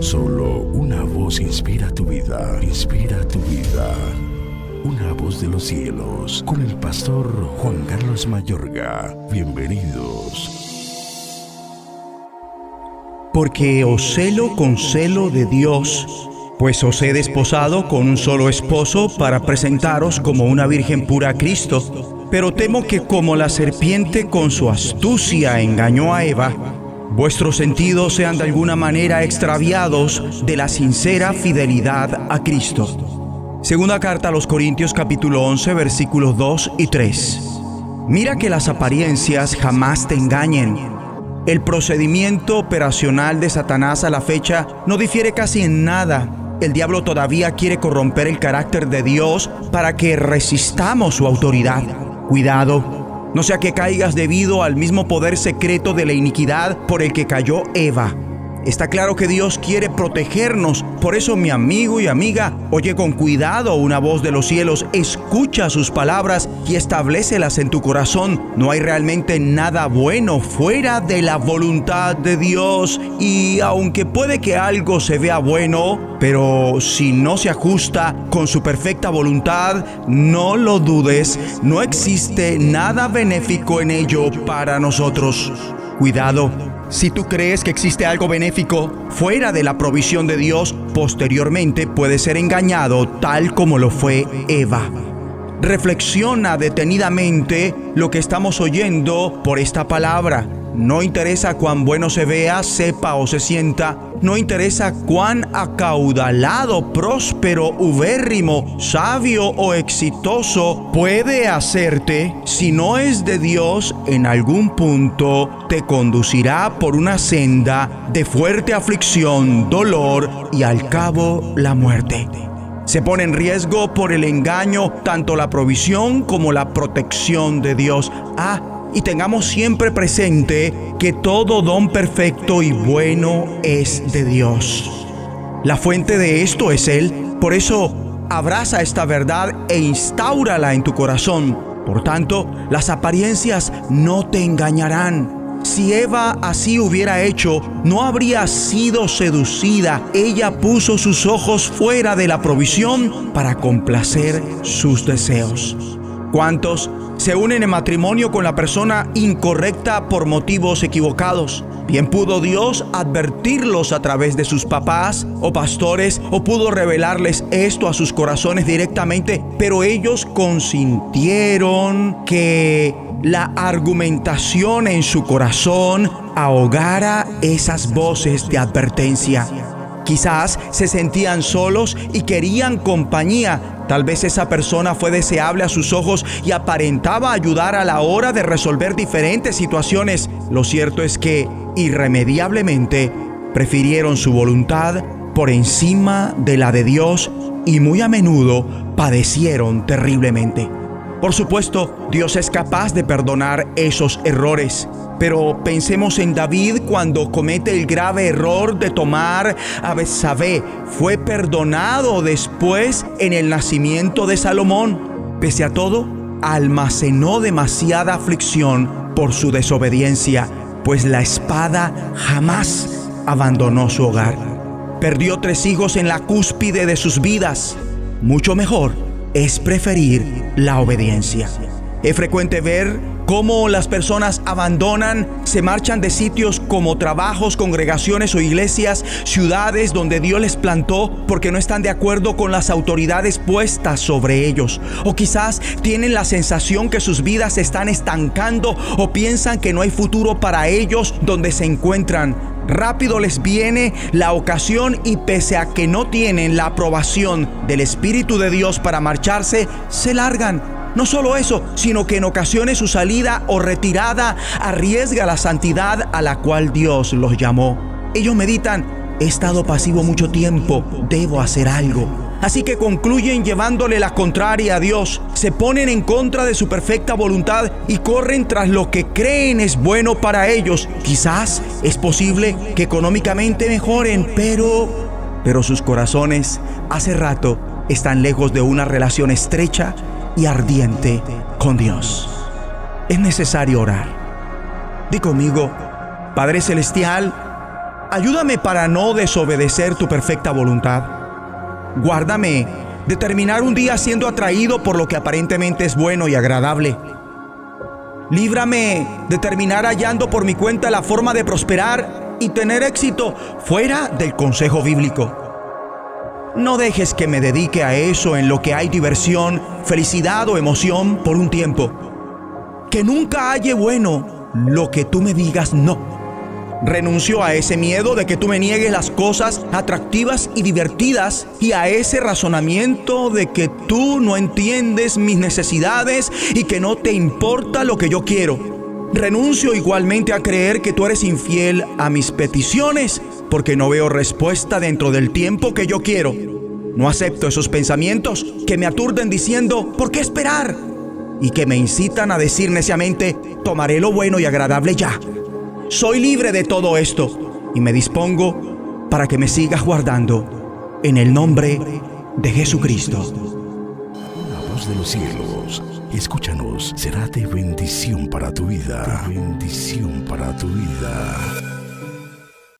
Solo una voz inspira tu vida, inspira tu vida. Una voz de los cielos, con el pastor Juan Carlos Mayorga. Bienvenidos. Porque os celo con celo de Dios, pues os he desposado con un solo esposo para presentaros como una virgen pura a Cristo. Pero temo que como la serpiente con su astucia engañó a Eva, vuestros sentidos sean de alguna manera extraviados de la sincera fidelidad a Cristo. Segunda carta a los Corintios capítulo 11 versículos 2 y 3. Mira que las apariencias jamás te engañen. El procedimiento operacional de Satanás a la fecha no difiere casi en nada. El diablo todavía quiere corromper el carácter de Dios para que resistamos su autoridad. Cuidado, no sea que caigas debido al mismo poder secreto de la iniquidad por el que cayó Eva. Está claro que Dios quiere protegernos, por eso mi amigo y amiga, oye con cuidado una voz de los cielos, escucha sus palabras y establecelas en tu corazón. No hay realmente nada bueno fuera de la voluntad de Dios y aunque puede que algo se vea bueno, pero si no se ajusta con su perfecta voluntad, no lo dudes, no existe nada benéfico en ello para nosotros. Cuidado, si tú crees que existe algo benéfico fuera de la provisión de Dios, posteriormente puedes ser engañado tal como lo fue Eva. Reflexiona detenidamente lo que estamos oyendo por esta palabra. No interesa cuán bueno se vea, sepa o se sienta. No interesa cuán acaudalado, próspero, ubérrimo, sabio o exitoso puede hacerte. Si no es de Dios, en algún punto te conducirá por una senda de fuerte aflicción, dolor y al cabo la muerte. Se pone en riesgo por el engaño tanto la provisión como la protección de Dios. Ah, y tengamos siempre presente que todo don perfecto y bueno es de Dios. La fuente de esto es Él. Por eso, abraza esta verdad e instaurala en tu corazón. Por tanto, las apariencias no te engañarán. Si Eva así hubiera hecho, no habría sido seducida. Ella puso sus ojos fuera de la provisión para complacer sus deseos. ¿Cuántos se unen en matrimonio con la persona incorrecta por motivos equivocados? Bien pudo Dios advertirlos a través de sus papás o pastores o pudo revelarles esto a sus corazones directamente, pero ellos consintieron que la argumentación en su corazón ahogara esas voces de advertencia. Quizás se sentían solos y querían compañía. Tal vez esa persona fue deseable a sus ojos y aparentaba ayudar a la hora de resolver diferentes situaciones. Lo cierto es que, irremediablemente, prefirieron su voluntad por encima de la de Dios y muy a menudo padecieron terriblemente. Por supuesto, Dios es capaz de perdonar esos errores. Pero pensemos en David cuando comete el grave error de tomar a Betsabé. Fue perdonado después en el nacimiento de Salomón. Pese a todo, almacenó demasiada aflicción por su desobediencia, pues la espada jamás abandonó su hogar. Perdió tres hijos en la cúspide de sus vidas. Mucho mejor es preferir la obediencia. Es frecuente ver cómo las personas abandonan, se marchan de sitios como trabajos, congregaciones o iglesias, ciudades donde Dios les plantó porque no están de acuerdo con las autoridades puestas sobre ellos. O quizás tienen la sensación que sus vidas se están estancando o piensan que no hay futuro para ellos donde se encuentran. Rápido les viene la ocasión y pese a que no tienen la aprobación del Espíritu de Dios para marcharse, se largan no solo eso, sino que en ocasiones su salida o retirada arriesga la santidad a la cual Dios los llamó. Ellos meditan, he estado pasivo mucho tiempo, debo hacer algo. Así que concluyen llevándole la contraria a Dios, se ponen en contra de su perfecta voluntad y corren tras lo que creen es bueno para ellos. Quizás es posible que económicamente mejoren, pero pero sus corazones hace rato están lejos de una relación estrecha y ardiente con Dios. Es necesario orar. Di conmigo, Padre Celestial, Ayúdame para no desobedecer tu perfecta voluntad. Guárdame de terminar un día siendo atraído por lo que aparentemente es bueno y agradable. Líbrame de terminar hallando por mi cuenta la forma de prosperar y tener éxito fuera del consejo bíblico. No dejes que me dedique a eso en lo que hay diversión, felicidad o emoción por un tiempo. Que nunca halle bueno lo que tú me digas no. Renuncio a ese miedo de que tú me niegues las cosas atractivas y divertidas y a ese razonamiento de que tú no entiendes mis necesidades y que no te importa lo que yo quiero. Renuncio igualmente a creer que tú eres infiel a mis peticiones porque no veo respuesta dentro del tiempo que yo quiero. No acepto esos pensamientos que me aturden diciendo, ¿por qué esperar? Y que me incitan a decir neciamente, tomaré lo bueno y agradable ya. Soy libre de todo esto y me dispongo para que me sigas guardando en el nombre de Jesucristo. La voz de los cielos, escúchanos, será de bendición para tu vida. bendición para tu vida.